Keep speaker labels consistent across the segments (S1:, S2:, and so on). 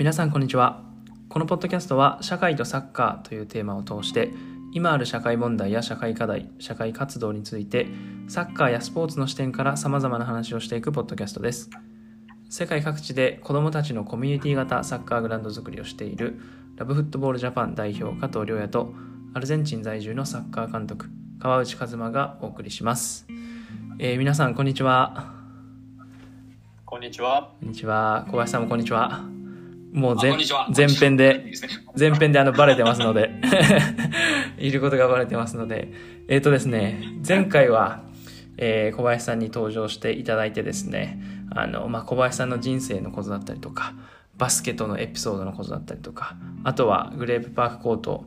S1: 皆さんこんにちは。このポッドキャストは社会とサッカーというテーマを通して今ある社会問題や社会課題社会活動についてサッカーやスポーツの視点から様々な話をしていくポッドキャストです。世界各地で子どもたちのコミュニティ型サッカーグラウンド作りをしているラブフットボールジャパン代表加藤亮也とアルゼンチン在住のサッカー監督川内和馬がお送りします、えー皆さんこんにちは。
S2: こんにちは。
S1: こんにちは。小林さんもこんにちはもう
S3: あ
S1: 前編で前編であのバレてますので。いることがバレてますので。えっ、とですね前回は、えー小林さんに登場していただいてですねあの、まあ、小林さんの人生のことだったりとかバスケとのエピソードのことだったりとかあとはグレープパークコートを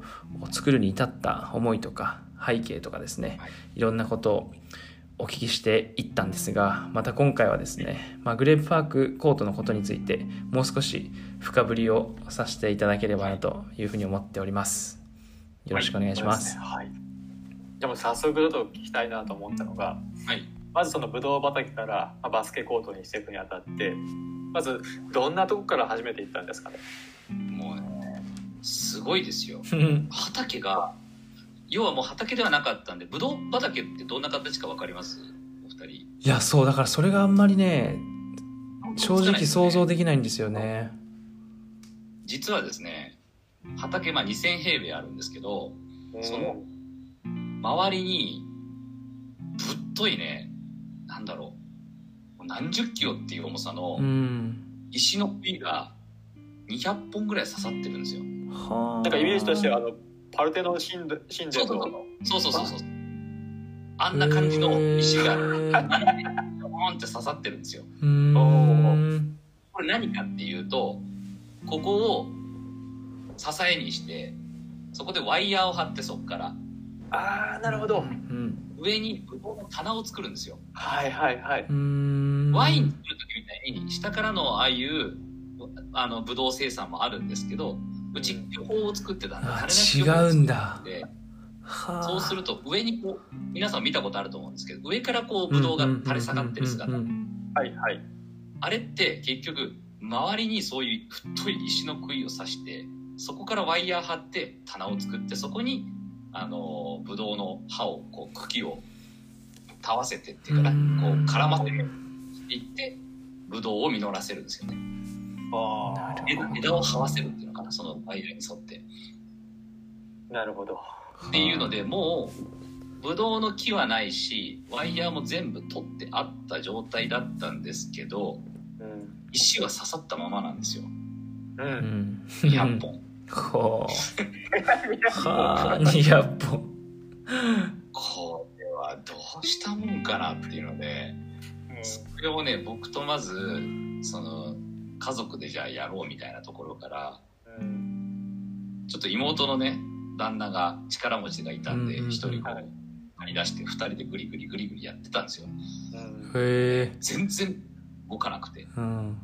S1: 作るに至った思いとか背景とかですね、
S3: はい。
S1: いろんなことをお聞きしていったんですがまた今回はですね、まあ、グレープパークコートのことについてもう少し深掘りをさせていただければなというふうに思っております。よろしくお願いします、
S2: はい。じゃあもう早速ちょっと聞きたいなと思ったのが、
S3: はい。
S2: まずそのブドウ畑からまあバスケコートにしていくにあたって、まずどんなとこから始めていったんですかね？
S3: もうねすごいですよ。
S1: う ん
S3: 畑が要はもう畑ではなかったんでブドウ畑ってどんな形か分かります？お二人。
S1: いやそうだからそれがあんまりね正直想像
S3: で
S1: できないんですよね
S3: 実はですね畑まあ2000平米あるんですけどその周りにぶっといねなんだろう何十キロっていう重さの
S1: うん。
S3: 石の杭が200本ぐらい刺さってるんですよ。
S1: はあ。
S2: なんかイメージとしてはあのパルテノン神殿神殿の。
S3: そうそうそうそう。あ。んな感じの石が
S1: へー
S3: ポーンって刺さってるんですよ。これ何かっていうとここを支えにしてそこでワイヤーを張ってそこから
S2: ああなるほど。
S1: うん。
S3: 上にブドウの棚を作るんですよ。
S2: はいはいはい。
S3: ワイン作る時みたいに下からのああいうあのブドウ生産もあるんですけどうち巨峰を作ってたんで
S1: 違うんだ。
S3: そうすると上にこう皆さん見たことあると思うんですけど上からこうブドウが垂れ下がってる姿。
S2: はいはい。
S3: あれって結局周りにそういう太い石の杭を刺してそこからワイヤー張って棚を作ってそこにあのブドウの葉をこう茎をたわせてっていうか
S1: うん。
S3: なこう絡ませていってブドウを実らせるんですよね。
S2: あ
S3: 枝枝を這わせるっていうのかなそのワイヤーに沿って。
S2: あなるほど。
S3: っていうのでもうブドウの木はないしワイヤーも全部取ってあった状態だったんですけど
S2: うん
S3: 石は刺さったままなんですよ。
S2: う。
S1: うん。ん
S3: 200本。
S1: ほうはあ。200本。
S3: これはどうしたもんかなっていうのでそれをね僕とまずその家族でじゃあやろうみたいなところから
S2: うん。
S3: ちょっと妹のね旦那が力持ちがいたんで一人こ
S2: はい。う
S3: 借り出して二人でグリグリグリグリやってたんですよ。
S2: うん。
S1: へえ。
S3: 全然動かなくて。
S1: うん。
S2: うん。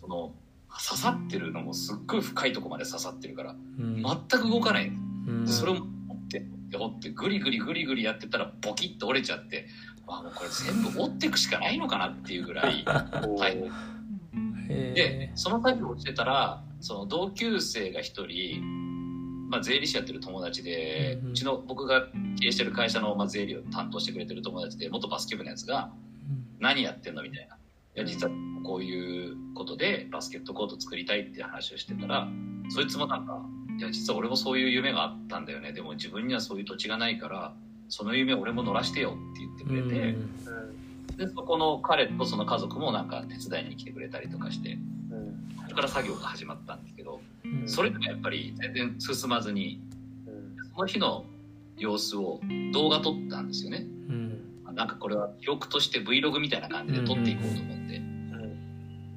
S3: その刺さってるのもすっごい深いとこまで刺さってるから
S1: うん。
S3: 全く動かない。
S1: うん。
S3: でそれを折って折ってグリグリグリグリやってたらボキッと折れちゃってあもうこれ全部折っていくしかないのかなっていうぐらい はい。
S1: へ
S3: で
S1: え
S3: その作業をしてたらその同級生が一人、まあ、税理士やってる友達で、
S1: うんう
S3: うんちの僕が経営してる会社の、まあ、税理を担当してくれてる友達で元バスケ部のやつが「何やってんの?」みたいな「いや実はこういうことでバスケットコート作りたい」って話をしてたらそいつもなんか「いや実は俺もそういう夢があったんだよね。でも自分にはそういう土地がないからその夢俺も乗らしてよ」って言ってくれて。でそこの彼とその家族もなんか手伝いに来てくれたりとかして
S2: うん。
S3: そこから作業が始まったんですけど
S1: うん。
S3: それでもやっぱり全然進まずに
S2: うん。
S3: その日の様子を動画撮ったんですよね
S1: うん
S3: なんかこれは記録として Vlog みたいな感じで撮っていこうと思って。
S2: う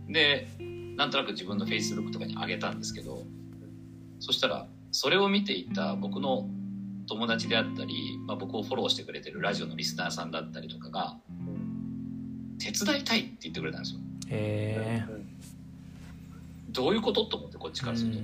S2: ん。
S3: でなんとなく自分の Facebook とかに上げたんですけどそしたらそれを見ていた僕の友達であったり、まあ、僕をフォローしてくれてるラジオのリスナーさんだったりとかが手伝いたいって言ってくれたんですよ。
S1: へえ
S3: どういうことと思ってこっちからすると、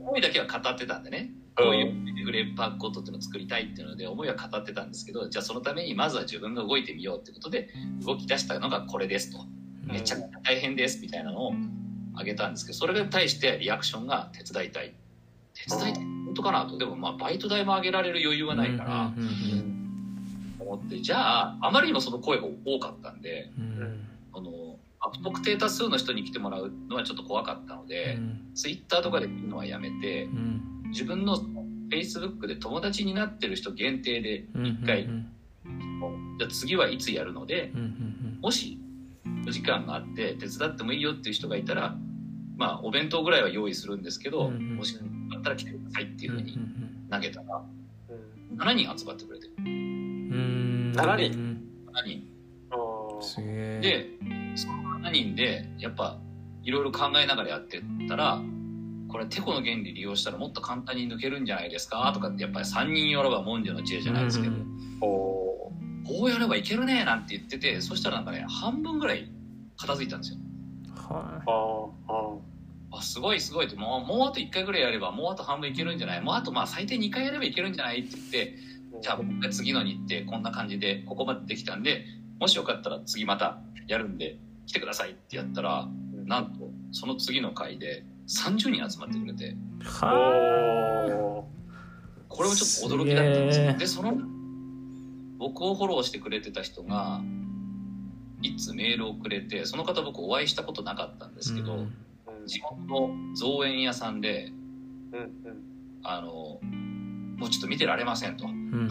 S3: 思いだけは語ってたんでねこういうグレープパークコートっていうのを作りたいっていうので思いは語ってたんですけどじゃあそのためにまずは自分が動いてみようってことで動き出したのがこれですと。めちゃくちゃ大変ですみたいなのをあげたんですけどそれに対してリアクションが手伝いたい。手伝いたい本当かなと。でもまあバイト代も上げられる余裕はないから思ってじゃああまりにもその声が多かったんであの不特定多数の人に来てもらうのはちょっと怖かったので、
S1: うん。
S3: ツイッターとかで見るのはやめて
S1: うん
S3: 自分の Facebook で友達になってる人限定で
S1: うん
S3: 一回。
S1: うん
S3: じゃあ次はいつやるのでもしお時間があって手伝ってもいいよっていう人がいたらまあお弁当ぐらいは用意するんですけど、
S1: うんうん。
S3: もしあったら来てくださいっていうふうに投げたら
S2: うん。
S3: 7人集まってくれて
S1: うんうん。
S2: 7人？
S1: 人
S3: 7人。
S2: あ
S1: すげえ。
S3: でその7人でやっぱいろいろ考えながらやってったらこれテコの原理利用したらもっと簡単に抜けるんじゃないですか？とかってやっぱり3人よれば文殊の知恵じゃないですけど、こうやればいけるねなんて言っててそしたらなんかね半分ぐらい片付いたんですよ。
S1: は
S2: ーあーあ
S3: あすごいすごいって。もうもうあと1回ぐらいやればもうあと半分いけるんじゃない？もうあとまあ最低2回やればいけるんじゃないって言って
S2: ー
S3: じゃあ僕が次の日程こんな感じでここまでできたんでもしよかったら次またやるんで来てくださいってやったらなんとその次の回で30人集まってくれて。
S1: は
S2: お
S3: これもちょっと驚きだったんですよ。でその僕をフォローしてくれてた人がいつメールをくれてその方僕お会いしたことなかったんですけど、
S1: うん。
S3: 地元の造園屋さんで
S2: うんうん。
S3: あのもうちょっと見てられませんと。も
S1: う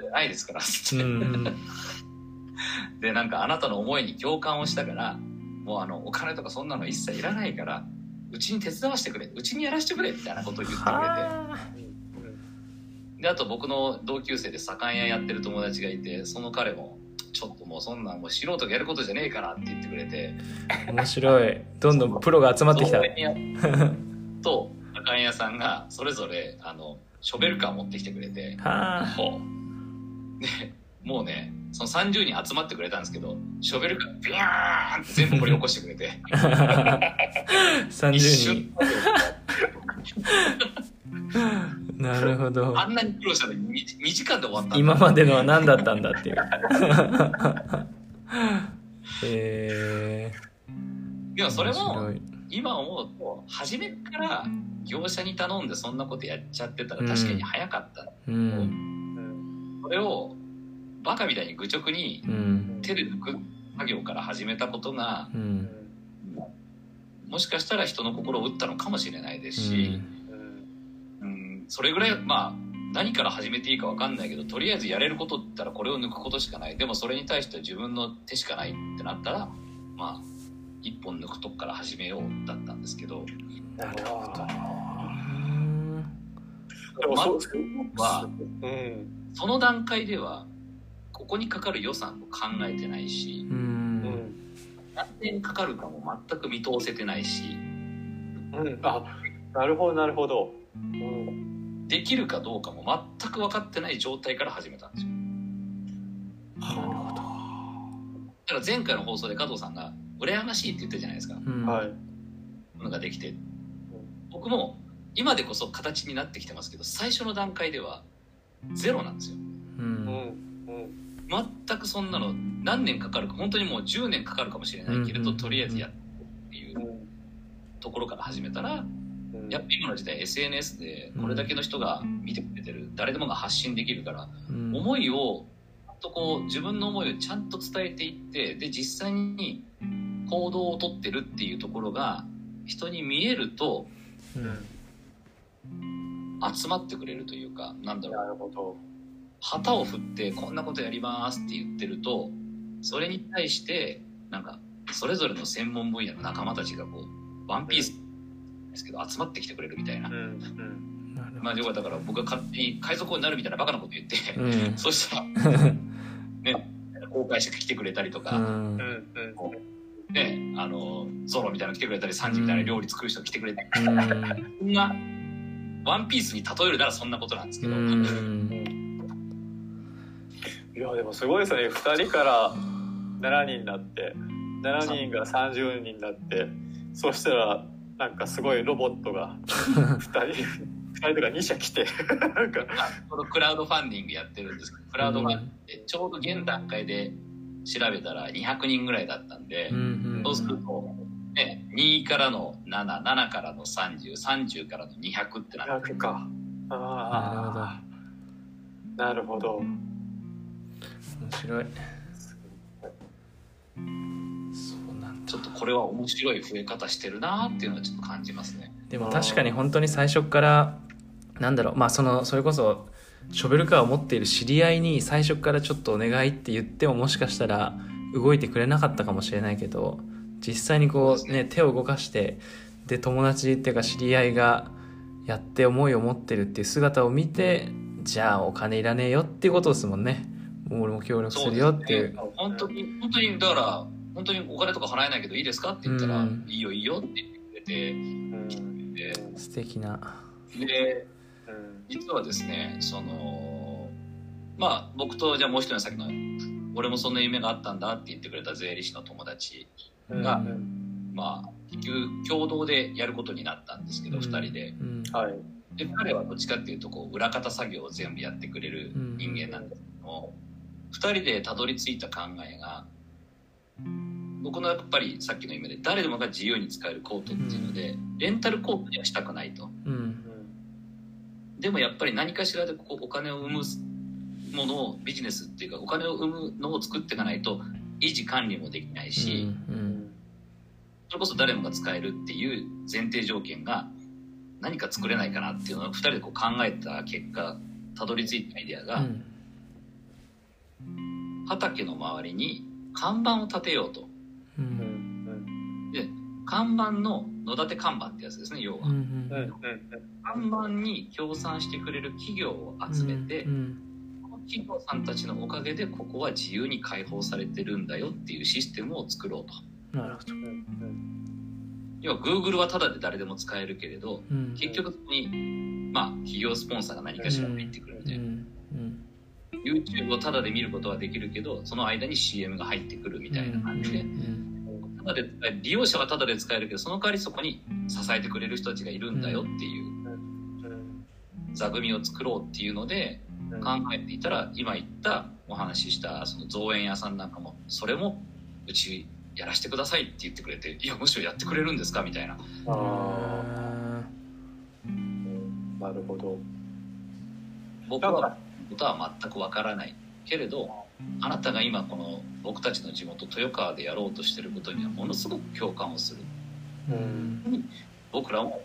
S3: じゃないですからつって。
S1: うん。
S3: でなんかあなたの思いに共感をしたからもうあのお金とかそんなの一切いらないからうちに手伝わせてくれうちにやらせてくれみたいなことを言ってくれて。
S1: は
S3: であと僕の同級生で左官屋やってる友達がいてその彼もちょっともうそんなんもう素人がやることじゃねえからって言ってくれて。
S1: あ面白い。どんどんプロが集まってきた。
S3: と左官屋さんがそれぞれあのショベルカー持ってきてくれて。
S1: はあ。
S3: もうねその30人集まってくれたんですけどショベルカービャーンって全部掘り起こしてくれて。
S1: 30
S3: 一
S1: 人
S3: 瞬
S1: なるほど。
S3: あんなに苦労したのに 2, 時間で終わった
S1: 今までのは何だったんだっていう。え
S3: でも
S1: ー、
S3: それも今思うと初めから業者に頼んでそんなことやっちゃってたら確かに早かった、
S1: うん。
S2: うん。
S3: それをバカみたいに愚直に
S1: うん。
S3: 手で抜く作業から始めたことが
S1: う
S2: うん。ん
S3: もしかしたら人の心を打ったのかもしれないです
S1: う
S3: し、
S1: ん。
S3: うん、それぐらいまあ何から始めていいか分かんないけどとりあえずやれることって言ったらこれを抜くことしかない。でもそれに対しては自分の手しかないってなったらまあ一本抜くとこから始めようだったんですけど。
S2: なるほど。でもそう
S3: は
S2: うん。
S3: その段階ではここにかかる予算も考えてないし
S1: う
S2: うん。ん
S3: 何年かかるかも全く見通せてないし
S2: うん。あなるほどなるほど。うん。
S3: できるかどうかも全く分かってない状態から始めたんですよ。
S1: なるほど。
S3: だから前回の放送で加藤さんが羨ましいって言ったじゃないですか。
S1: うん。
S2: はい。
S3: ものができて。僕も今でこそ形になってきてますけど最初の段階ではゼロなんですよ。
S1: う
S2: うんん。うん
S3: 全くそんなの何年かかるか本当にもう10年かかるかもしれないけれど、
S1: うん
S3: とりあえずやっていううんところから始めたら
S2: うん。
S3: やっぱ今の時代 SNS でこれだけの人が見てくれてる、誰でもが発信できるから、
S1: うん。
S3: 思いをとこう自分の思いをちゃんと伝えていってで実際に行動をとってるっていうところが人に見えると
S1: うん。
S3: 集まってくれるというかなんだろう。
S2: なるほど
S3: 旗を振ってこんなことやりますって言ってるとそれに対してなんかそれぞれの専門分野の仲間たちがこうワンピースですけど集まってきてくれるみたいな。
S2: うんうん。
S3: まあ要はだから僕が勝手に海賊王になるみたいなバカなこと言って、
S1: うん。
S3: そしたら ね公開して来てくれたりとか、
S1: うん。
S2: うんうん。
S3: ねあのゾロみたいなの来てくれたりサンジみたいな料理作る人来てくれたり、
S1: うん。
S3: そんなワンピースに例えるならそんなことなんですけど、
S1: うん
S2: いやでもすごいですね。2人から7人になって7人が30人になってそしたらなんかすごいロボットが 2人2人とか2社来てなんか。
S3: まあこのクラウドファンディングやってるんですけどクラウドファンディングってちょうど現段階で調べたら200人ぐらいだったんで、
S1: うんうん
S3: そうすると、ね、2からの7、7からの30、30からの200ってなって、
S2: 200か。ああなるほど。
S1: 面白いそうなんだ。
S3: ちょっとこれは面白い増え方してるなっていうのはちょっと感じますね。
S1: でも確かに本当に最初からなんだろう。まあそのそれこそショベルカーを持っている知り合いに最初からちょっとお願いって言ってももしかしたら動いてくれなかったかもしれないけど実際にこうね手を動かしてで友達っていうか知り合いがやって思いを持ってるっていう姿を見てじゃあお金いらねえよっていうことですもんねもう俺も協力するよって
S3: ね。本当に、本当に、だから、本当にお金とか払えないけどいいですかって言ったら、
S1: うん。
S3: いいよいいよって言ってくれて、
S2: うん。
S3: で、
S1: 素敵な。
S3: で、
S2: うん
S3: 実はですね、その、まあ、僕と、じゃあもう一人の先の、俺もそんな夢があったんだって言ってくれた税理士の友達
S2: うん。
S3: が
S2: うん
S3: まあ、結局、共同でやることになったんですけど、
S1: うん。
S3: 二人で。
S1: うん。
S2: はい。
S3: で、彼はどっちかっていうと、こう、裏方作業を全部やってくれる人間なんですけども、二人でたどり着いた考えが、僕のやっぱりさっきの夢で誰でもが自由に使えるコートっていうので、レンタルコートにはしたくないと。
S1: うん。
S3: でもやっぱり何かしらでこうお金を生むものをビジネスっていうかお金を生むのを作っていかないと維持管理もできないし、
S1: うんうん。
S3: それこそ誰もが使えるっていう前提条件が何か作れないかなっていうのを2人でこう考えた結果たどり着いたアイデアが、
S1: うん
S3: 畑の周りに看板を立てようと。
S1: う
S2: うん。ん
S3: で看板の野立て看板ってやつですね要は、
S1: うん
S3: 看板に協賛してくれる企業を集めて、
S1: うん
S3: この企業さんたちのおかげでここは自由に開放されてるんだよっていうシステムを作ろうと。
S1: なるほど。
S3: 要は Google はタダで誰でも使えるけれど
S1: うん。
S3: 結局そこにまあ企業スポンサーが何かしら入ってくるみたいな、
S1: うん
S3: YouTube をタダで見ることはできるけどその間に CM が入ってくるみたいな感じで、
S1: うん
S3: タダで利用者はタダで使えるけどその代わりそこに支えてくれる人たちがいるんだよっていう
S2: うん。
S3: 座組を作ろうっていうので
S2: うん。
S3: 考えていたら今言ったお話ししたその造園屋さんなんかもそれもうちやらせてくださいって言ってくれていやむしろやってくれるんですかみたいな。
S2: なるほど。
S3: 僕はことは全くわからない。けれどあなたが今この僕たちの地元豊川でやろうとしてることにはものすごく共感をする。
S2: うん。
S3: 僕らも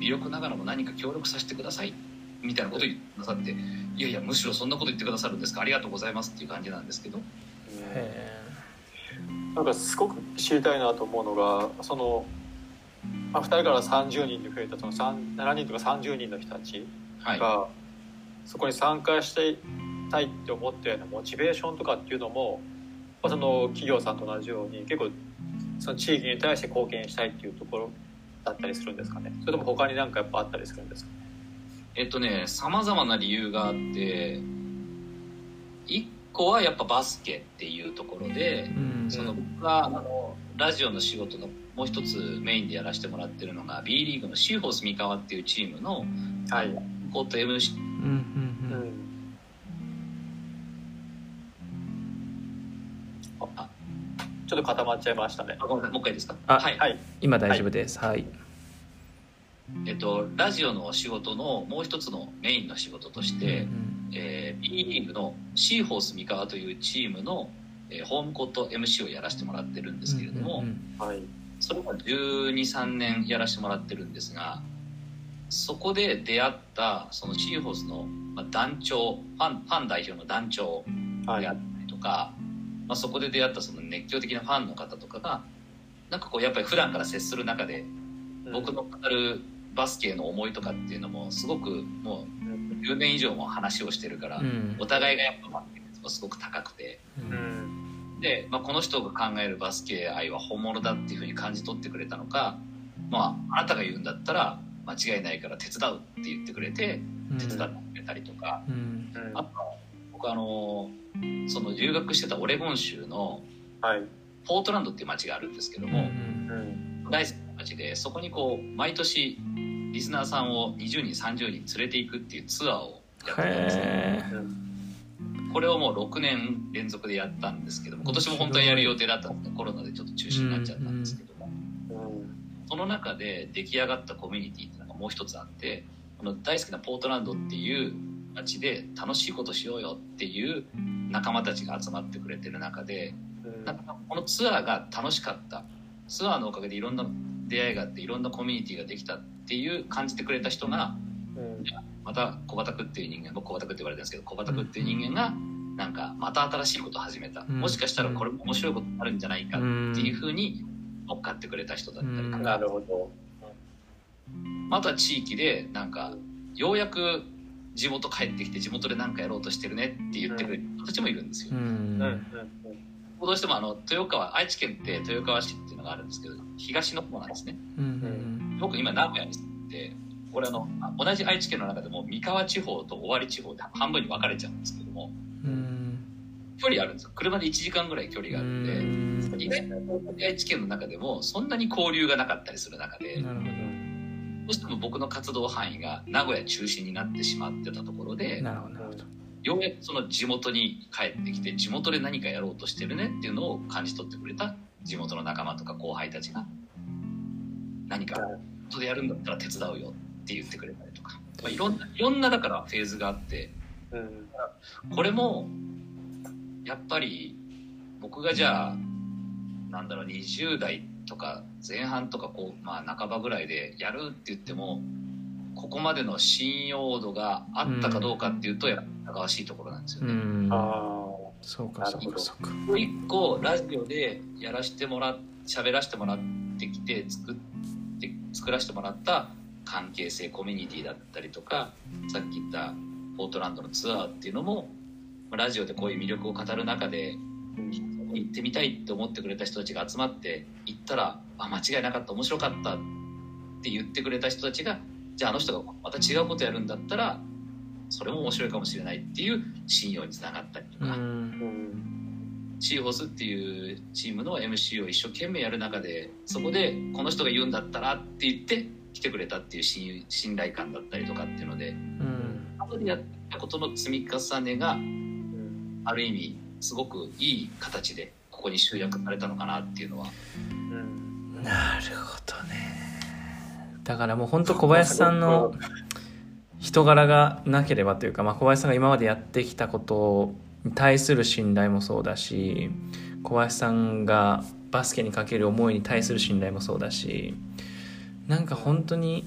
S3: 微力ながらも何か協力させてください。みたいなことを言ってくださっていやいやむしろそんなこと言ってくださるんですか？ありがとうございますっていう感じなんですけど。
S1: へ
S2: なんかすごく知りたいなと思うのがその、まあ、2人から30人に増えたその3 7人とか30人の人たち
S3: はい。
S2: が、そこに参加していたいって思ったようなモチベーションとかっていうのも、まあ、その企業さんと同じように結構その地域に対して貢献したいっていうところだったりするんですかね。それとも他に何かやっぱあったりするんですか？
S3: えっとねさまざまな理由があって一個はやっぱバスケっていうところで
S1: ーうん。
S3: その僕があのラジオの仕事のもう一つメインでやらせてもらってるのが B リーグのシーホース三河っていうチームの
S2: はい、
S3: コート MC
S1: うんうん
S2: う
S1: うん。
S2: ん
S3: あ
S2: ちょっと固まっちゃいましたね。
S3: あごめんなさい。もう一回いいですか？
S1: あ
S3: はい。
S2: はい。
S1: 今大丈夫です。はい。
S3: えっと、ラジオの仕事のもう一つのメインの仕事として、
S1: うん
S3: えー B リーグのシーホース三河というチームの、えーホームコート MC をやらせてもらってるんですけれども、
S1: うん
S2: はい。
S3: それも123年やらせてもらってるんですがそこで出会ったそのシーホースの、まあ、団長ファンファン代表の団長
S2: はい。
S3: であったりとか、まあ、そこで出会ったその熱狂的なファンの方とかがなんかこうやっぱり普段から接する中で僕の語るバスケへの思いとかっていうのもすごくも
S2: うん
S3: う10年以上も話をしてるから、
S1: うん。
S3: お互いがやっぱバスケ熱がすごく高くて。
S1: うん
S2: うん。
S3: で、まあ、この人が考えるバスケ愛は本物だっていうふうに感じ取ってくれたのか、まあ、あなたが言うんだったら間違いないから手伝うって言ってくれて手伝ってくれたりとか、
S1: うん。
S2: うん。
S3: あとは僕あのその留学してたオレゴン州の
S2: はい。
S3: ポートランドっていう街があるんですけど
S1: うん
S3: も、
S2: うん。
S3: 大好きな街でそこにこう毎年リスナーさんを20人30人連れていくっていうツアーをやってたんですね。
S1: へ
S2: うん
S3: これをもう6年連続でやったんですけども今年も本当はやる予定だったんですけどコロナでちょっと中止になっちゃったんですけど。も、
S2: うん
S3: その中で出来上がったコミュニティっていうのがもう一つあってこの大好きなポートランドっていう街で楽しいことしようよっていう仲間たちが集まってくれてる中で
S2: うん。
S3: なんかこのツアーが楽しかった。ツアーのおかげでいろんな出会いがあっていろんなコミュニティができたっていう感じてくれた人が
S2: うん。
S3: また小畑っていう人間僕小畑って言われてるんですけど小畑っていう人間がなんかまた新しいことを始めた、
S1: うん。
S3: もしかしたらこれも面白いことになるんじゃないかっていうふうに乗っかってくれた人だったり
S2: なるほど。
S3: あとは地域でなんかようやく地元帰ってきて地元で何かやろうとしてるねって言ってくれる人たちもいるんですよ。
S1: うん。
S2: うん。うん。
S3: どうしてもあの豊川愛知県って豊川市っていうのがあるん。ですけど東の方なん。ですね。
S1: うん。
S3: 僕今名古屋に住ん。でこれあのあ同じ愛知県の中でも三河地方と尾張地方で半分に分かれちゃうん。ですけども
S1: うん。
S3: 距離あるん。ですよ車で1時間ぐらい距離があるん。で。
S1: うん
S3: 意外と愛知県の中でもそんなに交流がなかったりする中でど。うしても僕の活動範囲が名古屋中心になってしまってたところでようやくその地元に帰ってきて地元で何かやろうとしてるねっていうのを感じ取ってくれた地元の仲間とか後輩たちが何か地元でやるんだったら手伝うよって言ってくれたりとか、まあ、いろんないろんなだからフェーズがあって
S2: うん。
S3: これもやっぱり僕がじゃあなんだろう20代とか前半とかこう、まあ、半ばぐらいでやるって言ってもここまでの信用度があったかどうかっていうとやっぱ疑わしいところなんですよね。
S1: うん。
S2: あ
S1: そうかそうかそうか。
S3: もう一個ラジオでやらせてもらっ喋らせてもらってきて作って作らせてもらった関係性コミュニティだったりとかさっき言ったポートランドのツアーっていうのもまあラジオでこういう魅力を語る中で行ってみたいって思ってくれた人たちが集まって行ったらあ間違いなかった面白かったって言ってくれた人たちがじゃああの人がまた違うことやるんだったらそれも面白いかもしれないっていう信用につながったりとか。シーホースっていうチームの MC を一生懸命やる中でそこでこの人が言うんだったらって言って来てくれたっていう信信頼感だったりとかっていうので
S1: うん。
S3: 後でやったことの積み重ねが
S2: うん。
S3: ある意味すごくいい形でここに集約されたのかなっていうのは。
S2: うん。
S1: なるほどね。だからもう本当小林さんの人柄がなければというか、まあ、小林さんが今までやってきたことに対する信頼もそうだし小林さんがバスケにかける思いに対する信頼もそうだしなんか本当に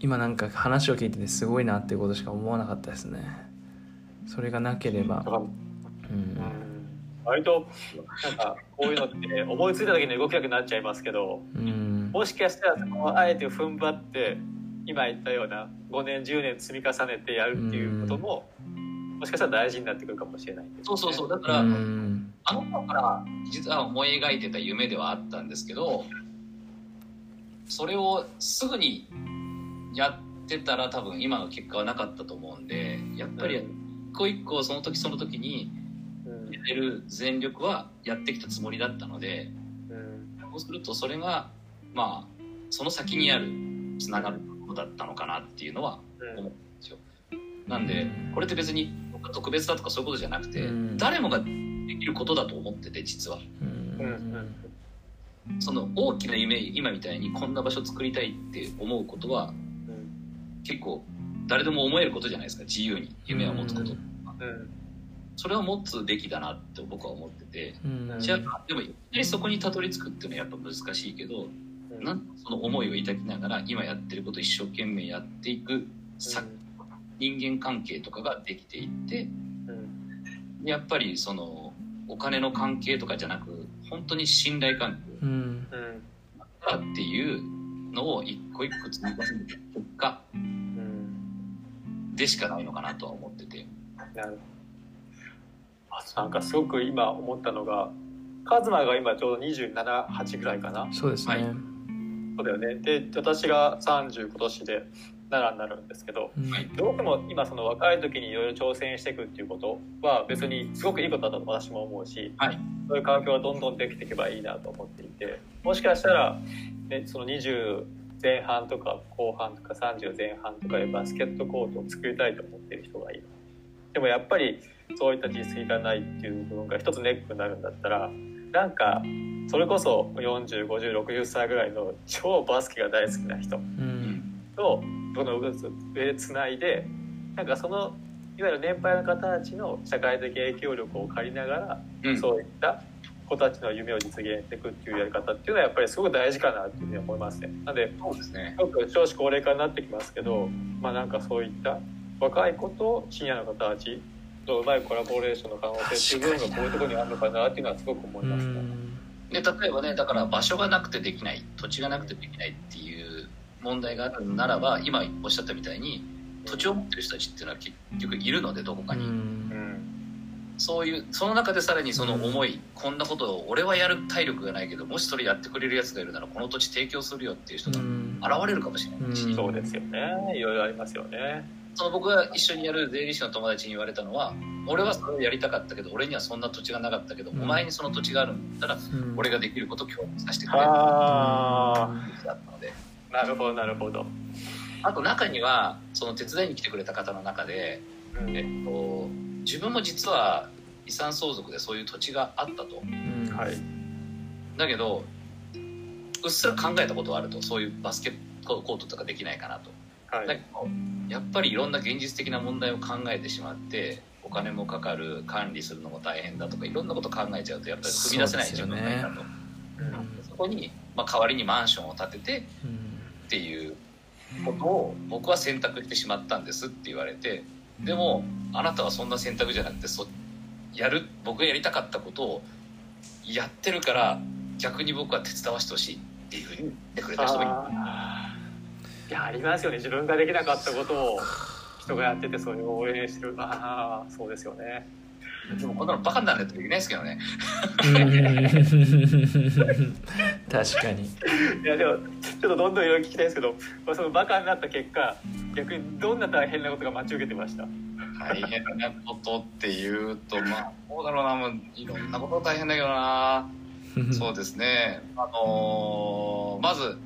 S1: 今なんか話を聞いててすごいなっていうことしか思わなかったですね。それがなければ
S2: 割となんかこういうのって思いついた時に動きたくなっちゃいますけど
S1: うん。
S2: もしかしたらそこをあえて踏ん張って今言ったような5年10年積み重ねてやるっていうことももしかしたら大事になってくるかもしれないですね。
S3: そうそうそう。だか
S1: う
S3: ら、
S1: ん。
S3: あの頃から実は思い描いてた夢ではあったんですけどそれをすぐにやってたら多分今の結果はなかったと思うんでやっぱり一個一個その時その時に
S2: うん
S3: やれる全力はやってきたつもりだったので
S2: うん。
S3: そうするとそれがまあその先にあるつながるものだったのかなっていうのは
S2: うん。
S3: 思うんですよ。なんでこれって別に特別だとかそういうことじゃなくて
S1: うん。
S3: 誰もができることだと思ってて実は。
S1: うん。
S2: うん。うん。
S3: その大きな夢今みたいにこんな場所作りたいって思うことは
S2: うん。
S3: 結構誰でも思えることじゃないですか自由に。夢を持つこと、
S1: うん
S2: うん
S3: それを持つべきだなって僕は思ってて。
S1: うん
S3: じゃあでもいきなりそこにたどり着くっていうのはやっぱ難しいけど
S2: うん。
S3: なんその思いを抱きながら今やってることを一生懸命やっていくさ人間関係とかができていって
S2: うん。
S3: やっぱりそのお金の関係とかじゃなく本当に信頼関係。
S1: うん。
S2: うん
S3: だっていうのを一個一個積み重ねた結果
S2: うん。
S3: でしかないのかなとは思ってて。
S2: なるほどあなんかすごく今思ったのがカズマが今ちょうど278ぐらいかな。
S1: そうですね、
S3: はい。
S2: そうだよね。で私が30今年で7になるんですけど
S1: うん
S3: はい。
S2: どうしても今その若い時にいろいろ挑戦していくっていうことは別にすごくいいことだと私も思うし、
S3: はい。
S2: そういう環境がどんどんできていけばいいなと思っていてもしかしたら、ね、その20前半とか後半とか30前半とかでバスケットコートを作りたいと思っている人がいる。ででもやっぱりそういった実績がないっていう部分が一つネックになるんだったらなんかそれこそ405060歳ぐらいの超バスケが大好きな人
S1: うん
S2: とこの上つないでなんかそのいわゆる年配の方たちの社会的影響力を借りながら、
S3: うん
S2: そういった子たちの夢を実現していくっていうやり方っていうのはやっぱりすごく大事かなっていうふうに思いますね。なので
S3: そうですね
S2: よく少子高齢化になってきますけど、まあなんかそういった若い子とシニアの方たちのうまいコラボレーションの可能性っていう部分がこういうところにあるのかなっていうのはすごく思いうますね。
S1: ん
S3: で例えばねだから場所がなくてできない土地がなくてできないっていう問題があるならば今おっしゃったみたいに土地を持ってる人たちっていうのは結局いるのでどこかに、そういうその中でさらにその思い、こんなことを俺はやる体力がないけどもしそれやってくれるやつがいるならこの土地提供するよっていう人が
S1: うん
S3: 現れるかもしれないし、
S1: うん
S2: そうですよね。いろいろありますよね。
S3: その僕が一緒にやる税理士の友達に言われたのは俺はそれをやりたかったけど俺にはそんな土地がなかったけど、
S1: うん。
S3: お前にその土地があるんだったら
S1: うん。
S3: 俺ができることを共有させてくれる
S2: あ
S3: だったので。
S2: あ、なるほどなるほど。
S3: あと中にはその手伝いに来てくれた方の中で、
S2: うん。
S3: えっと、自分も実は遺産相続でそういう土地があったと。
S1: うん。
S2: はい。
S3: だけどうっすら考えたことはあると。そういうバスケットコートとかできないかなと
S2: はい。
S3: だけどやっぱりいろんな現実的な問題を考えてしまってお金もかかる管理するのも大変だとかいろんなこと考えちゃうとやっぱり踏み出せない自分がいたと。そ,、こに、まあ、代わりにマンションを建てて
S1: うん。
S3: っていうことを僕は選択してしまったんですって言われてでもあなたはそんな選択じゃなくてそやる僕がやりたかったことをやってるから逆に僕は手伝わせてほしいっていうふうに言ってくれた人もいる
S2: いやありますよね。自分ができなかったことを人がやっててそれを応援してる。ああそうですよね。
S3: でもこんなのバカにならないといけないですけどね
S1: 確かに。
S2: いやでもちょっとどんどんいろいろ聞きたいんですけど、まあ、そのバカになった結果逆にどんな大変なことが待ち受けてました？
S3: 大変なことっていうとまあどうだろうな。もういろんなこと大変だけどな。そうですね。あのーまずう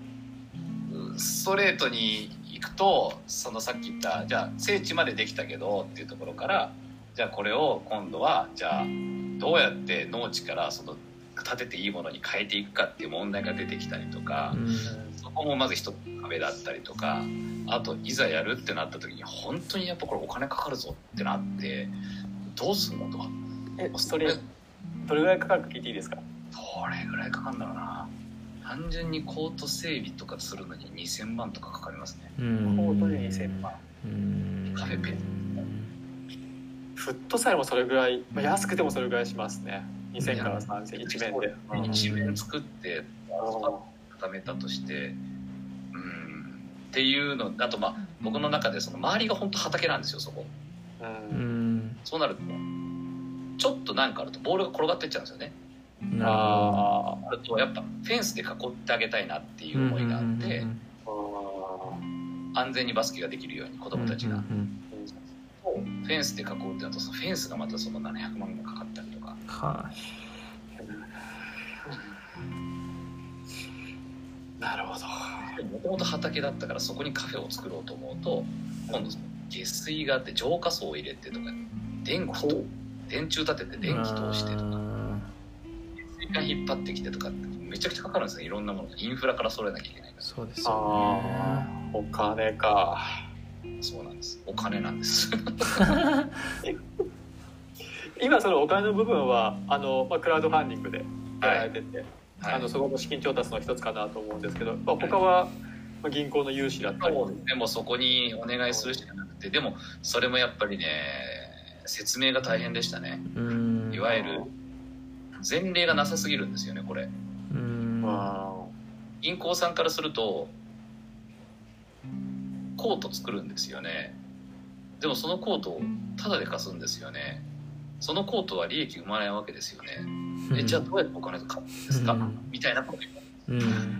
S3: ストレートに行くとそのさっき言ったじゃあ聖地までできたけどっていうところからじゃあこれを今度はじゃあどうやって農地からその建てていいものに変えていくかっていう問題が出てきたりとか、そこもまず一つの壁だったりとかあといざやるってなった時に本当にやっぱこれお金かかるぞってなってどうすんのと
S2: えそれどれぐらいかかるか聞いていいですか？
S3: どれぐらいかかるんだろうな単純にコート整備とかするのに2000万とかかかりますね。
S1: うん。
S2: コートで2000万。
S1: うん。
S3: カフェペ。ン
S2: フットサルもそれぐらい、まあ、安くてもそれぐらいしますね。2000から3000一面で。
S3: 一面作って固めたとしてうん。っていうのあとまあ僕の中でその周りが本当畑なんですよそこ。
S2: う
S1: うんん。
S3: そうなるとちょっとなんかあるとボールが転がってっちゃうんですよね
S2: あ
S3: あるとやっぱフェンスで囲ってあげたいなってい
S1: ど
S3: う思いがあって安全にバスケができるように子供たちが。フェンスで囲うってなるとそのフェンスがまたその700万がかかったりとか。
S1: は
S2: ーなるほど。
S3: もともと畑だったからそこにカフェを作ろうと思うと今度その下水があって浄化層を入れてとか電気と電柱立てて電気通してとか水管引っ張ってきてとかめちゃくちゃかかるんですねいろんなものが。インフラから揃えなきゃいけないか
S1: そうですよ
S2: ああお金か。
S3: らそうなんです。お金なんです。
S2: 今そのお金の部分はあの、まあ、クラウドファンディングでやられてて、
S3: はい。
S2: あのそこも資金調達の一つかなと思うんですけど、まあ、他は、まあ、銀行の融資だったり、
S3: でもそこにお願いするしかなくて。でもそれもやっぱりね説明が大変でしたね。
S1: うん。
S3: いわゆる前例がなさすぎるんですよねこれ。
S1: うん。
S2: あ
S3: 銀行さんからするとコート作るんですよね。でもそのコートをタダで貸すんですよね。そのコートは利益生まないわけですよね。えじゃあどうやってお金買うんですか？
S1: うん。
S3: みたいなこと
S1: う。ん。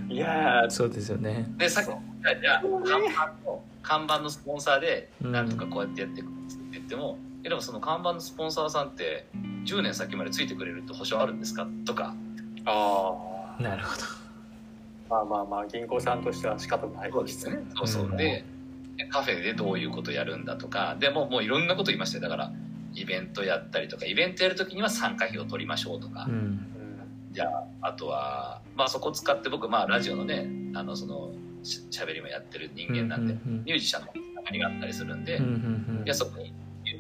S2: ーいやー。
S1: そうですよね。
S3: でさっきじゃあじゃあ看板の看板のスポンサーで
S1: うん
S3: なんとかこうやってやっていくって言っても、えでもその看板のスポンサーさんって10年先までついてくれるって保証あるんですか？とか。
S2: あ
S1: なるほど。
S2: ーまあまあまあ銀行さんとしては仕方ない
S3: そうですね。そうそう、
S1: うん。
S3: でカフェでどういうことやるんだとか。でももういろんなこと言いましたよだからイベントやったりとかイベントやるときには参加費を取りましょうとか、
S1: うん。
S3: じゃああとは、まあ、そこ使って僕、まあ、ラジオのねあのそのししゃべりもやってる人間なんで、
S1: うんうんうん
S3: ミュージシャンのつながりがあったりするんで、
S1: うんうん
S3: いやそこにミ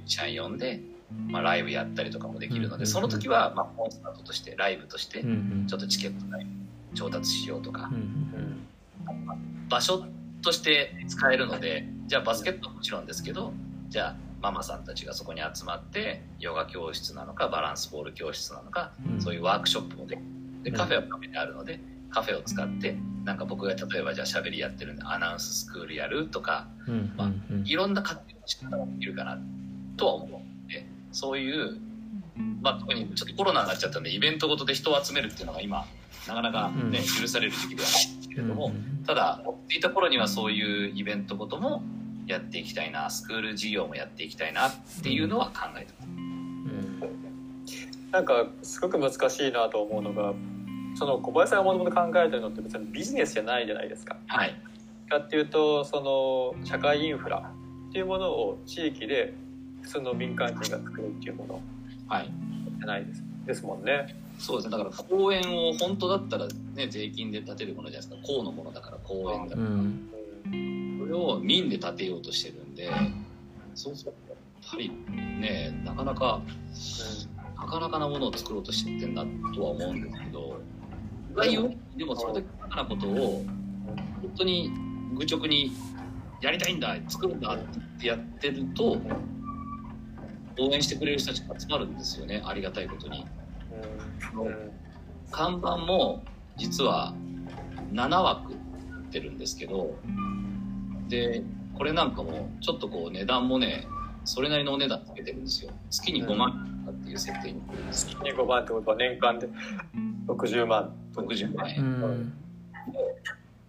S3: ュージシャン呼んで、まあ、ライブやったりとかもできるので、その時は、まあ、コンサートとしてライブとしてちょっとチケット代調達しようとか場所として使えるのでじゃあバスケットはもちろんですけどじゃあママさんたちがそこに集まってヨガ教室なのかバランスボール教室なのか
S1: うん。
S3: そういうワークショップもできるで
S1: うん。
S3: カフェはカフェであるのでカフェを使ってなんか僕が例えばじゃあ喋りやってるんでアナウンススクールやるとか
S1: うん
S3: まあ
S1: うん。
S3: いろんな活用の仕方ができるかなとは思うのでそういう、まあ、特にちょっとコロナになっちゃったんでイベントごとで人を集めるっていうのが今なかなかね、
S1: うん。
S3: 許される時期ではないんですけれども、
S1: うん。
S3: ただ追っていた頃にはそういうイベントごともやっていきたいなスクール事業もやっていきたいなっていうのは考えてます。
S2: なんかすごく難しいなと思うのがその小林さんがもともと考えてるのって別にビジネスじゃないじゃないですか。
S3: はい、
S2: かっていうとその社会インフラっていうものを地域で普通の民間人が作るっていうもの。
S3: はい。
S2: じゃないです。ですもんね。
S3: そうですね。だから公園を本当だったらね税金で建てるものじゃないですか。公のものだから公園だから、
S1: うん。
S3: それを民で建てようとしてるんでそうするとやっぱりねなかなかなかなかなものを作ろうとしてってんなとは思うんですけど概要でもそれだけバカなことを本当に愚直にやりたいんだ作るんだってやってると応援してくれる人たちが集まるんですよね。ありがたいことに。
S2: うん。うん。
S3: 看板も実は7枠ってるんですけどでこれなんかもちょっとこう値段もねそれなりのお値段つけてるんですよ。月に5万円とかっていう設定になるんですよ。
S2: 月に5万ってことは年間で？60万。
S3: 60万
S1: う
S3: 円
S1: ん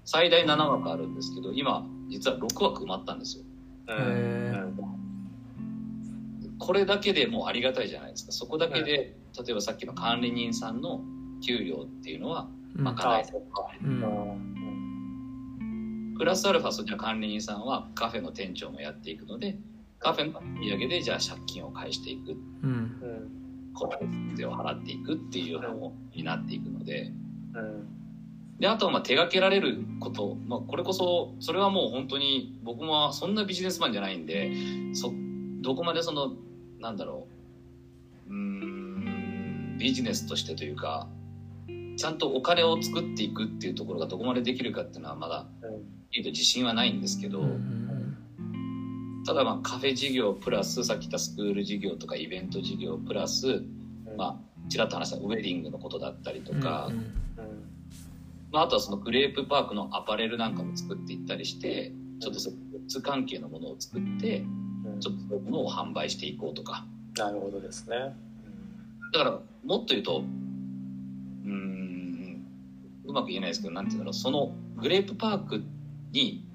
S3: 最大7枠あるんですけど今実は6枠埋まったんですよ。
S2: うん。
S1: へ
S3: これだけでもうありがたいじゃないですか。そこだけで例えばさっきの管理人さんの給料っていうのは
S1: うん。
S3: 賄えてる
S1: うん
S2: うん。
S3: プラスアルファそちら管理人さんはカフェの店長もやっていくのでカフェの売り上げでじゃあ借金を返していく。
S1: うん。
S2: うん
S3: 子供税を払っていくっていうのになっていくので。
S2: うん。
S3: であとはまあ手掛けられること、まあ、これこそそれはもう本当に僕もそんなビジネスマンじゃないんでそどこまでそのなんだろう。うーんビジネスとしてというかちゃんとお金を作っていくっていうところがどこまでできるかっていうのはまだいいと自信はないんですけど、
S1: うん
S3: ただまあカフェ事業プラスさっき言ったスクール事業とかイベント事業プラス
S2: うん。
S3: まあちらっと話したウェディングのことだったりとか、まあ、あとはそのグレープパークのアパレルなんかも作っていったりしてちょっとそういうグッズ関係のものを作って
S2: うん
S3: ちょっとそういうものを販売していこうとか。
S2: なるほどですね。
S3: だからもっと言うとうーんうまく言えないですけどなんていうんだろう。そのグレープパークに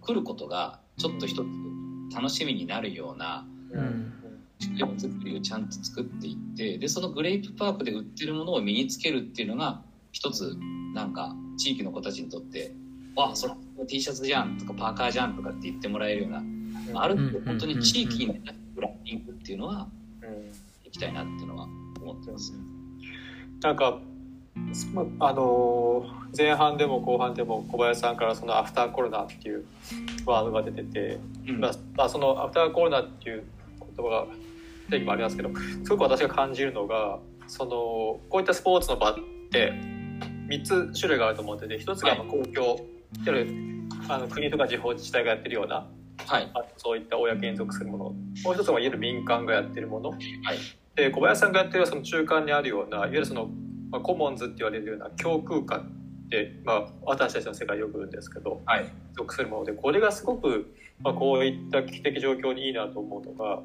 S3: 来ることがちょっと一つ楽しみになるような
S1: うん
S3: 仕組み作りをちゃんと作っていってでそのグレープパークで売ってるものを身につけるっていうのが一つなんか地域の子たちにとって「あそれ T シャツじゃん」とか「パーカーじゃん」とかって言ってもらえるようなある程度本当に地域にブランディングっていうのは
S2: うん
S3: いきたいなっていうのは思ってます。
S2: なんかそあのー前半でも後半でも小林さんからそのアフターコロナっていうワードが出てて、
S3: うん。
S2: まあまあ、そのアフターコロナっていう言葉が定義もありますけどすごく私が感じるのがそのこういったスポーツの場って3つ種類があると思ってて1つがまあ公共、いわゆるあの国とか地方自治体がやってるような
S3: はい、
S2: あとそういった公に属するもの。もう一つはいわゆる民間がやってるもの。
S3: はい、
S2: で小林さんがやってるその中間にあるようないわゆるその、まあ、コモンズって言われるような共空間って、まあ、私たちの世界よく言うんですけど
S3: はい、
S2: 属するものでこれがすごく、まあ、こういった危機的状況にいいなと思うのが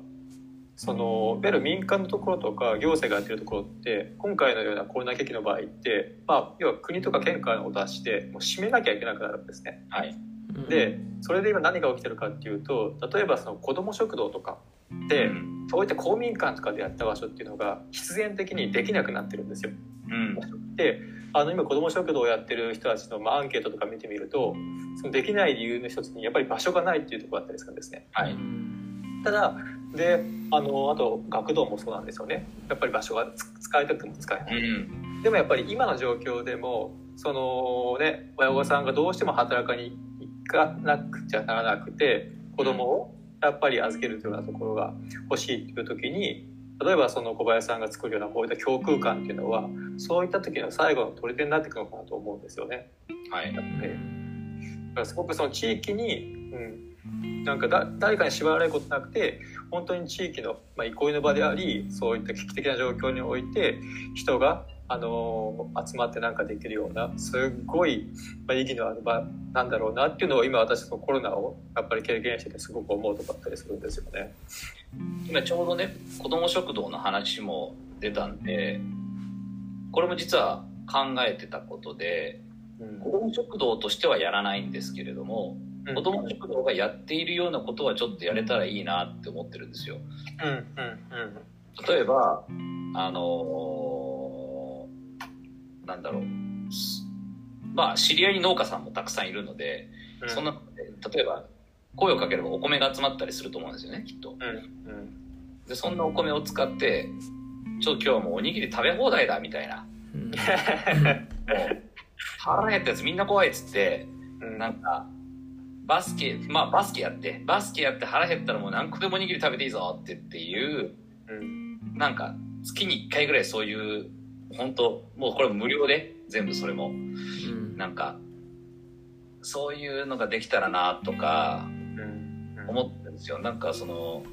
S2: そのいわゆる民間のところとか行政がやってるところって今回のようなコロナ危機の場合って、まあ、要は国とか県からのを出してもう閉めなきゃいけなくなるんですね。
S3: はい、
S2: でそれで今何が起きてるかっていうと例えばその子ども食堂とかで、
S3: うん。
S2: そういった公民館とかでやった場所っていうのが必然的にできなくなってるんですよ。
S3: うん、
S2: であの今子ども食堂をやってる人たちの、まあ、アンケートとか見てみるとそのできない理由の一つにやっぱり場所がないっていうところだったりするんですね。
S3: はい、
S2: ただであのあと学童もそうなんですよね。やっぱり場所がつ使いたくても使えない、
S3: うん。
S2: でもやっぱり今の状況でもそのね親御さんがどうしても働かに行かなくちゃならなくて子供をやっぱり預けるというようなところが欲しいという時に例えばその小林さんが作るようなこういった教空間っていうのはそういった時の最後の取り手になっていくのかなと思うんですよね。
S3: はい
S2: だからすごくその地域に、うん、なんかだ誰かに縛られることなくて本当に地域の、まあ、憩いの場でありそういった危機的な状況において人が、あのー集まってなんかできるようなすっごい、まあ、意義のある場なんだろうなっていうのを今私のコロナをやっぱり経験しててすごく思うとこだったりするんですよね。
S3: 今ちょうどね子ども食堂の話も出たんでこれも実は考えてたことで
S2: うん
S3: 子ども食堂としてはやらないんですけれども
S2: うん
S3: 子ども食堂がやっているようなことはちょっとやれたらいいなって思ってるんですよ。
S2: うんうん
S3: 例えばあのーなんだろう。すまあ知り合いに農家さんもたくさんいるので、
S2: うん。
S3: そんな例えば声をかければお米が集まったりすると思うんですよねきっと。でそんなお米を使って「ちょ今日はもうおにぎり食べ放題だ」みたいな。腹減ったやつみんな怖いっつって
S2: うん。
S3: なんかバスケまあバスケやってバスケやって腹減ったらもう何個でもおにぎり食べていいぞってっていう
S2: うん。
S3: なんか月に1回ぐらいそういう本当もうこれ無料で全部それも。
S1: うん。
S3: なんかそういうのができたらなとか
S2: うん。
S3: 思ってるんですよ。なんかその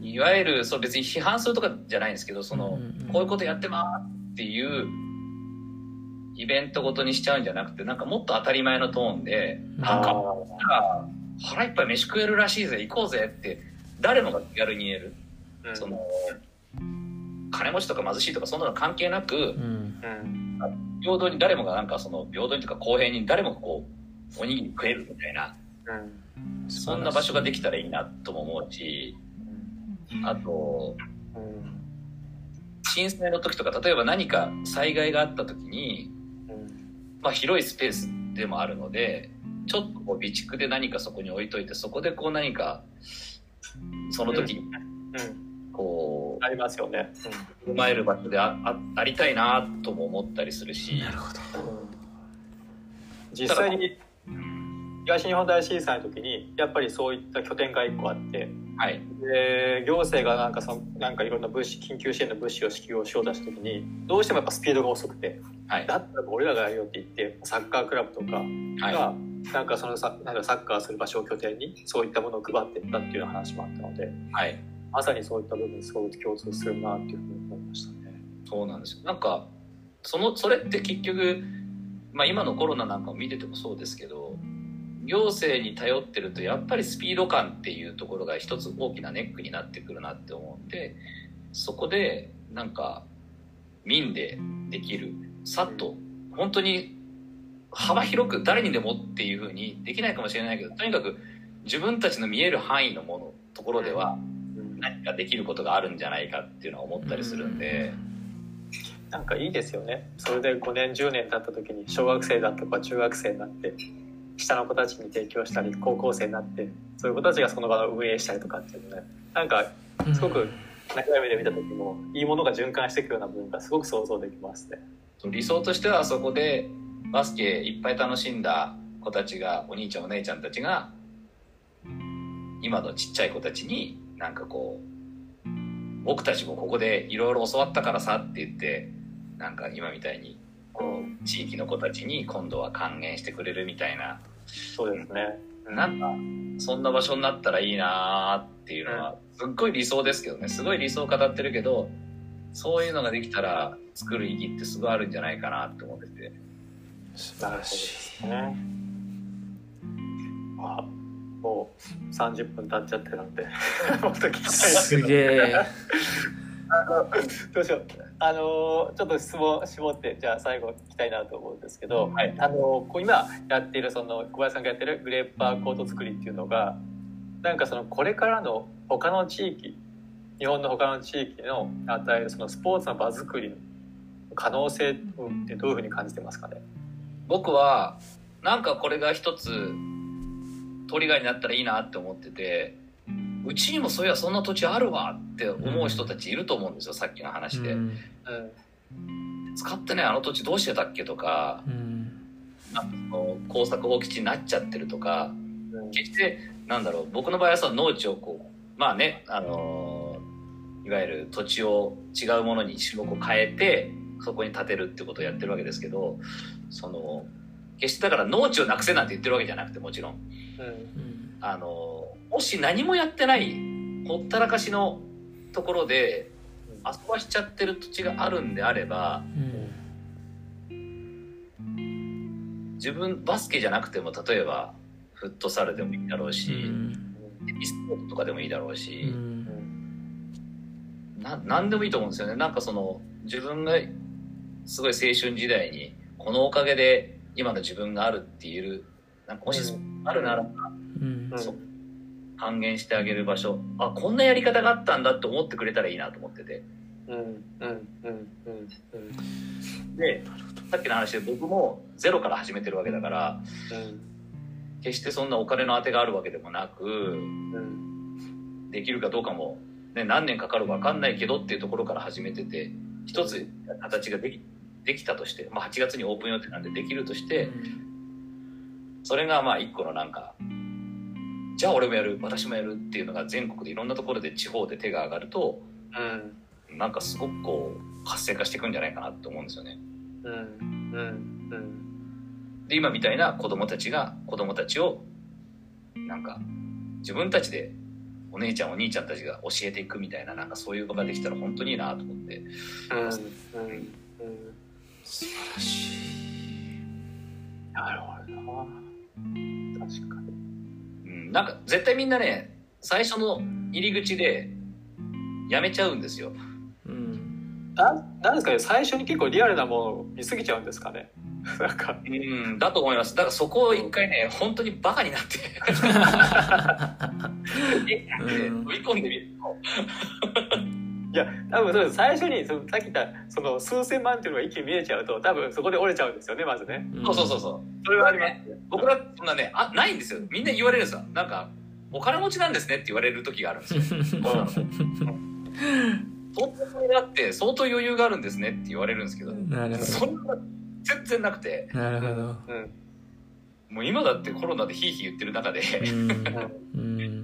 S3: いわゆるそう別に批判するとかじゃないんですけどその、こういうことやってますっていうイベントごとにしちゃうんじゃなくてなんかもっと当たり前のトーンでなんか
S2: あ
S3: 腹いっぱい飯食えるらしいぜ行こうぜって誰もが気軽に言える、
S2: ーうん。
S3: その金持ちとか貧しいとかそんなの関係なく
S1: うん。
S2: うん
S3: 平等に誰もがなんかその平等にとか公平に誰もがこうおにぎり食えるみたいな
S2: うん。
S3: そんな場所ができたらいいなとも思うしあと
S2: うん。
S3: 震災の時とか例えば何か災害があった時に、
S2: うん
S3: まあ、広いスペースでもあるのでちょっとこう備蓄で何かそこに置いといてそこでこう何かその時に
S2: うん
S3: こ
S2: ありますよね。
S3: う踏まえる場所でああありたいなとも思ったりするし。
S1: なるほど。
S2: 実際に東日本大震災の時にやっぱりそういった拠点が1個あって。
S3: はい。
S2: で行政がなんかそのなんかいろんな物資緊急支援の物資を支給をしようとした時にどうしてもやっぱスピードが遅くて。
S3: はい。
S2: だったら俺らがやるよって言ってサッカークラブとか
S3: はい。
S2: がなんかそのさなんかサッカーする場所を拠点にそういったものを配っていったっていう話もあったので。
S3: はい
S2: まさにそういった部分すごく共通するなっていうふうに思いましたね。
S3: そうなんですよなんかそのそれって結局、まあ、今のコロナなんかを見ててもそうですけど行政に頼ってるとやっぱりスピード感っていうところが一つ大きなネックになってくるなって思うんでそこでなんか民でできるさっと本当に幅広く誰にでもっていうふうにできないかもしれないけどとにかく自分たちの見える範囲のものところでは何かできることがあるんじゃないかっていうのは思ったりするんで。
S2: なんかいいですよねそれで5年10年経った時に小学生だとか中学生になって下の子たちに提供したり高校生になってそういう子たちがその場を運営したりとかっていうのねなんかすごく長い目で見た時もいいものが循環していくような部分がすごく想像できますね。
S3: 理想としてはそこでバスケいっぱい楽しんだ子たちがお兄ちゃんお姉ちゃんたちが今のちっちゃい子たちになんかこう僕たちもここでいろいろ教わったからさって言ってなんか今みたいにこう地域の子たちに今度は還元してくれるみたいな
S2: そうですね。
S3: なんかそんな場所になったらいいなーっていうのはすっごい理想ですけどねすごい理想を語ってるけどそういうのができたら作る意義ってすごいあるんじゃないかなって思ってて
S1: 素晴らしい
S2: ね。あもう30分経っちゃってるんで もっと聞きたいです
S1: すげえ。
S2: どうしよう。あのーちょっと質問絞ってじゃあ最後聞きたいなと思うんですけど、
S3: はい。
S2: あのーこう今やっているその小林さんがやってるグレーパーコート作りっていうのがなんかそのこれからの他の地域日本の他の地域の与えるそのスポーツの場作りの可能性ってどういうふうに感じてますかね？
S3: 僕はなんかこれが一つトリガーになったらいいなって思っててうちにもそういやそんな土地あるわって思う人たちいると思うんですよ、さっきの話で、
S1: うん。
S2: うん
S3: 使ってねあの土地どうしてたっけとか
S1: うん。
S3: の耕作放棄地になっちゃってるとか
S2: うん。
S3: 決してなんだろう僕の場合はさ農地をこうまあねあのーいわゆる土地を違うものに種目を変えてそこに建てるってことをやってるわけですけどその決してだから農地をなくせなんて言ってるわけじゃなくてもちろん。
S2: うん。
S1: うん
S3: あのもし何もやってないほったらかしのところで遊ばしちゃってる土地があるんであれば
S1: うん
S3: 自分バスケじゃなくても例えばフットサルでもいいだろう
S1: う
S3: し、
S1: ん。
S3: テニスポーツとかでもいいだろう
S1: う
S3: し、
S1: ん。
S3: な何でもいいと思うんですよね。なんかその自分がすごい青春時代にこのおかげで今の自分があるって言えるなんかもしあるなら
S1: うん。
S2: うん。
S3: そう還元してあげる場所あこんなやり方があったんだって思ってくれたらいいなと思ってて。
S2: うんうんうんうん
S3: でさっきの話で僕もゼロから始めてるわけだから
S2: うん。
S3: 決してそんなお金の当てがあるわけでもなく
S2: うん。
S3: できるかどうかも、ね、何年かかるか分かんないけどっていうところから始めてて一つ形ができできたとして、まあ、8月にオープン予定なんでできるとしてそれがまあ一個のなんかじゃあ俺もやる私もやるっていうのが全国でいろんなところで地方で手が上がると
S2: うん。
S3: なんかすごくこう活性化していくんじゃないかなって思うんですよね。
S2: うん。うん。
S3: で今みたいな子供たちが子供たちをなんか自分たちでお姉ちゃんお兄ちゃんたちが教えていくみたいななんかそういう場ができたら本当にいいなと思って。
S2: うんうん。うん
S1: 素晴らしい。
S2: なるほどな。確かに。
S3: うん、なんか絶対みんなね最初の入り口でやめちゃうんですよ。
S1: うん
S2: なんなんですかね最初に結構リアルなものを見すぎちゃうんですかね。なんか。
S3: うんだと思います。だからそこを一回ね本当にバカになって。
S1: うん
S3: 飛び込んでみると
S2: いや多分そうです。最初にそのさっき言ったその数千万っていうのが一気に見えちゃうと多分そこで折れちゃうんですよねまずね。
S3: そうそうそうそう。
S2: それはあります。ね
S3: 僕らそんなねあないんですよ。みんな言われるんですよなんかお金持ちなんですねって言われる時があるんですよ。相当金があって相当余裕があるんですねって言われるんですけど。
S1: なるほ
S3: そんな全然なくて。
S1: どなるほど。
S2: うん
S3: もう今だってコロナでヒーヒー言ってる中でイ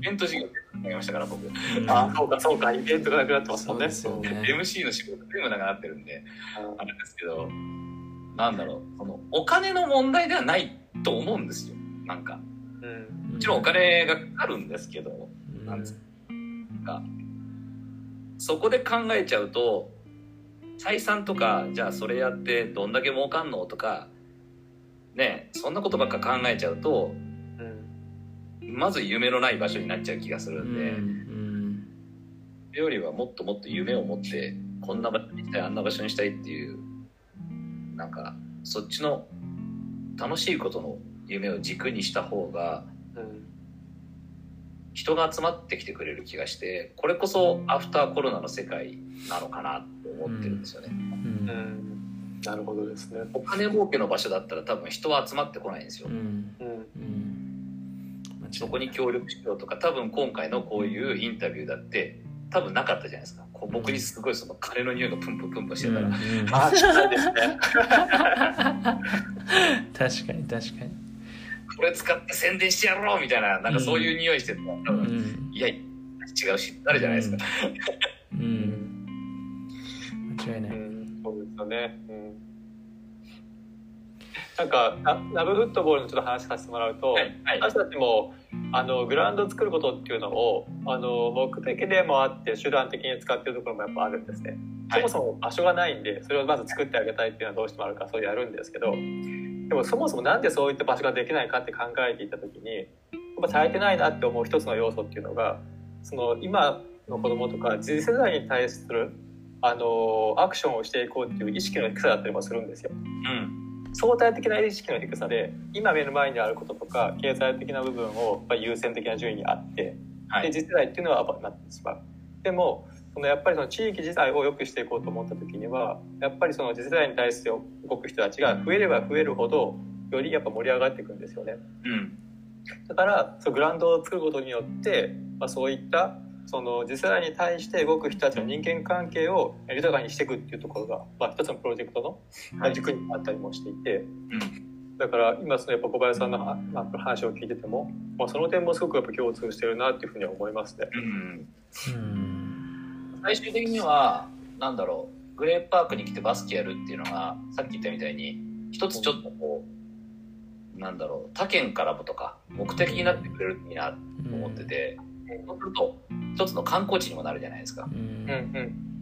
S3: ベント事業になりましたから僕。
S2: あそうかそうかイベントがなくなってますもんね。
S1: そうですよね
S3: MC の仕事全部なくなってるんであれですけどなんだろうそのお金の問題ではないと思うんですよ。なんか。
S2: うん。
S3: もちろんお金がかかるんですけど
S1: うん。
S3: なんですか。そこで考えちゃうと採算とかじゃあそれやってどんだけ儲かんのとかねそんなことばっか考えちゃうと
S2: うん
S3: まず夢のない場所になっちゃう気がするんで、
S1: うん
S3: それよりはもっともっと夢を持ってこんな場所にしたいあんな場所にしたいっていうなんかそっちの楽しいことの夢を軸にした方が人が集まってきてくれる気がしてこれこそアフターコロナの世界なのかなって思ってるんですよね、
S1: うん。
S2: なるほどですね。
S3: お金儲けの場所だったら多分人は集まってこないんですよ、
S1: うん。
S2: うん。
S3: そこに協力しようとか多分今回のこういうインタビューだって多分なかったじゃないですか。こう僕にすごいその金の匂いがプンプンプンプンしてたら、
S1: うん。うん。
S2: あ近いですね。
S1: 確かに確かに。
S3: これ使って宣伝してやろうみたいななんかそういう匂いしてたら多
S1: う
S3: 分、
S1: ん。
S3: いや違うしあるじゃないですか、
S1: うん。間違いない。
S2: うんそうですよね。うんなんかララブフットボールのちょっと話させてもらうと、
S3: はいはい。
S2: 私たちもあのグラウンドを作ることっていうのをあの目的でもあって手段的に使ってるところもやっぱあるんですね、
S3: はい。
S2: そもそも場所がないんでそれをまず作ってあげたいっていうのはどうしてもあるからそうやるんですけどでもそもそもなんでそういった場所ができないかって考えていった時にやっぱ足りてないなって思う一つの要素っていうのがその今の子供とか次世代に対するあのアクションをしていこうっていう意識の低さだったりもするんですよ。
S3: うん
S2: 相対的な意識の低さで今目の前にあることとか経済的な部分をやっぱり優先的な順位にあって、
S3: はい
S2: で次世代っていうのはやっぱなってしまう。でもそのやっぱりその地域自体を良くしていこうと思った時にはやっぱりその次世代に対して動く人たちが増えれば増えるほどよりやっぱ盛り上がっていくんですよね。
S3: うん
S2: だからそうグラウンドを作ることによって、まあ、そういったその次世代に対して動く人たちの人間関係を豊かにしていくっていうところが、まあ、一つのプロジェクトのまあ軸にあったりもしていて、
S3: うん。
S2: だから今そのやっぱ小林さんの話を聞いてても、まあ、その点もすごくやっぱ共通してるなっていうふうには思いますね。
S3: うん。
S1: うん。
S3: 最終的にはなんだろうグレープパークに来てバスケやるっていうのがさっき言ったみたいに一つちょっとこうなんだろう他県からもとか目的になってくれるといいなと思ってて、そうすると一つの観光地にもなるじゃないですか。
S1: うん
S2: うん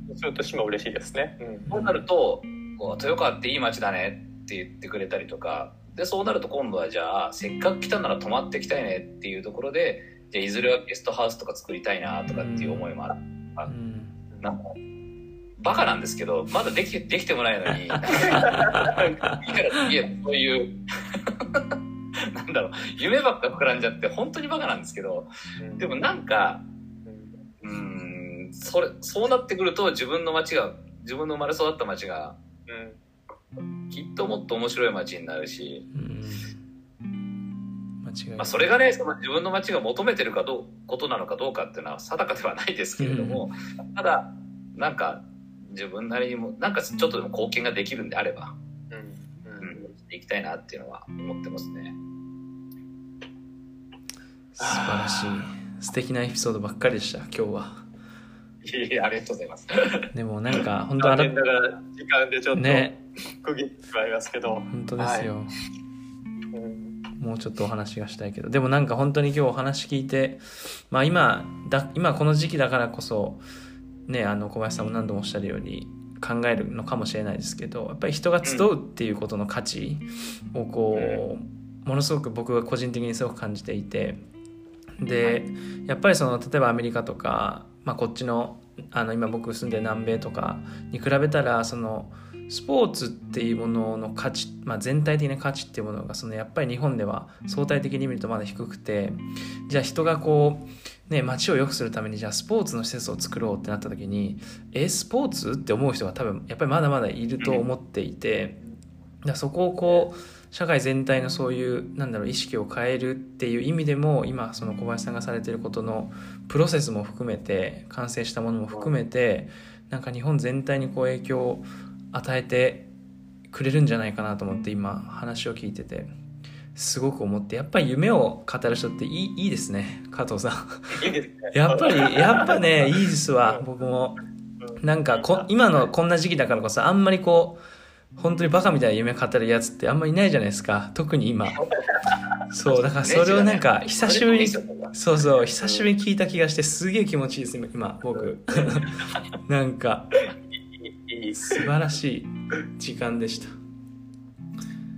S2: うん。それとしても嬉しいですね。うん
S3: そうなるとこう豊川っていい街だねって言ってくれたりとかでそうなると今度はじゃあせっかく来たなら泊まってきたいねっていうところでじゃあいずれはゲストハウスとか作りたいなとかっていう思いもある。
S1: うん
S3: なんかバカなんですけどまだできてできてもないのに いいから次へそういうなんだろう。夢ばっか膨らんじゃって本当にバカなんですけどでもなんか
S2: うん
S3: それそうなってくると自分の街が自分の生まれ育った街が
S2: うん。
S3: きっともっと面白い街になるし、まあ、それがねその自分の街が求めてるかどうことなのかどうかっていうのは定かではないですけれども、ただなんか自分なりにもなんかちょっとでも貢献ができるんであれば、
S2: うん。
S3: うん、していきたいなっていうのは思ってますね。
S1: 素晴らしい。素敵なエピソードばっかりでした今日は。い
S3: えいえありがとうございます。
S1: でもなんか本当
S2: 残
S1: あら
S2: 時間でちょっと
S1: ね。
S2: 区切ってしまいますけど、
S1: 本当ですよ、
S2: うん。
S1: もうちょっとお話がしたいけど。でもなんか本当に今日お話聞いてまあ今だ今この時期だからこそねあの小林さんも何度もおっしゃるように考えるのかもしれないですけどやっぱり人が集うっていうことの価値をこうものすごく僕が個人的にすごく感じていてでやっぱりその例えばアメリカとか、まあ、こっちのあの今僕住んでる南米とかに比べたらそのスポーツっていうものの価値、まあ、全体的な価値っていうものがそのやっぱり日本では相対的に見るとまだ低くてじゃあ人がこうね街を良くするためにじゃあスポーツの施設を作ろうってなった時にえスポーツ？って思う人が多分やっぱりまだまだいると思っていてそこをこう社会全体のそういうなんだろう意識を変えるっていう意味でも今その小林さんがされてることのプロセスも含めて完成したものも含めてなんか日本全体にこう影響を与えてくれるんじゃないかなと思って今話を聞いててすごく思ってやっぱり夢を語る人っていいいいですね加藤さん。やっぱりやっぱねいいですわ僕もなんかこ今のこんな時期だからこそあんまりこう本当にバカみたいな夢語るやつってあんまりいないじゃないですか。特に今。そうだからそれをなんか久しぶりにそうそう久しぶりに聞いた気がしてすげえ気持ちいいです今今僕。なんか素晴らしい時間でした。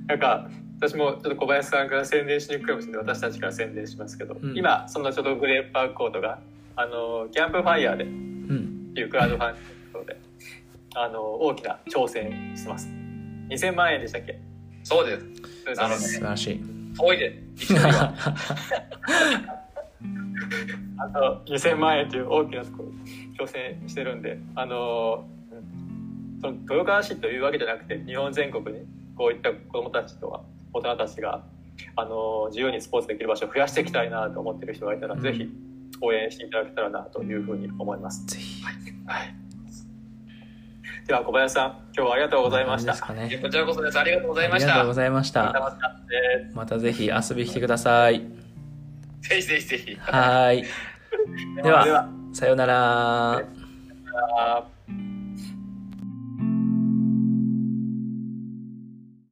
S2: なんか私もちょっと小林さんから宣伝しにくいかもしれない私たちから宣伝しますけど、
S1: うん。
S2: 今そのちょっとグレープパークコートがあのキャンプファイヤーでっ
S1: うん。
S2: ていうクラウドファンディングであの大きな挑戦してます2000万円でしたっけ？
S3: そうです。なるほど
S1: 素晴らしい
S3: 遠いで。
S2: あと2000万円という大きなところ挑戦してるんであの、うん、その豊川市というわけじゃなくて日本全国にこういった子どもたちとは大人たちがあの自由にスポーツできる場所を増やしていきたいなと思ってる人がいたら、
S1: うん
S2: ぜひ応援していただけたらなというふうに思います。
S1: ぜひ
S2: はい、では小林さん今日はありがとうござは
S1: いですかね
S3: こちらこそです。ありがとうございました
S1: ありがとうご。ざいました。またぜひ遊びに来てください
S3: ぜひぜひぜひ。
S1: はーい ではさようなら
S2: あー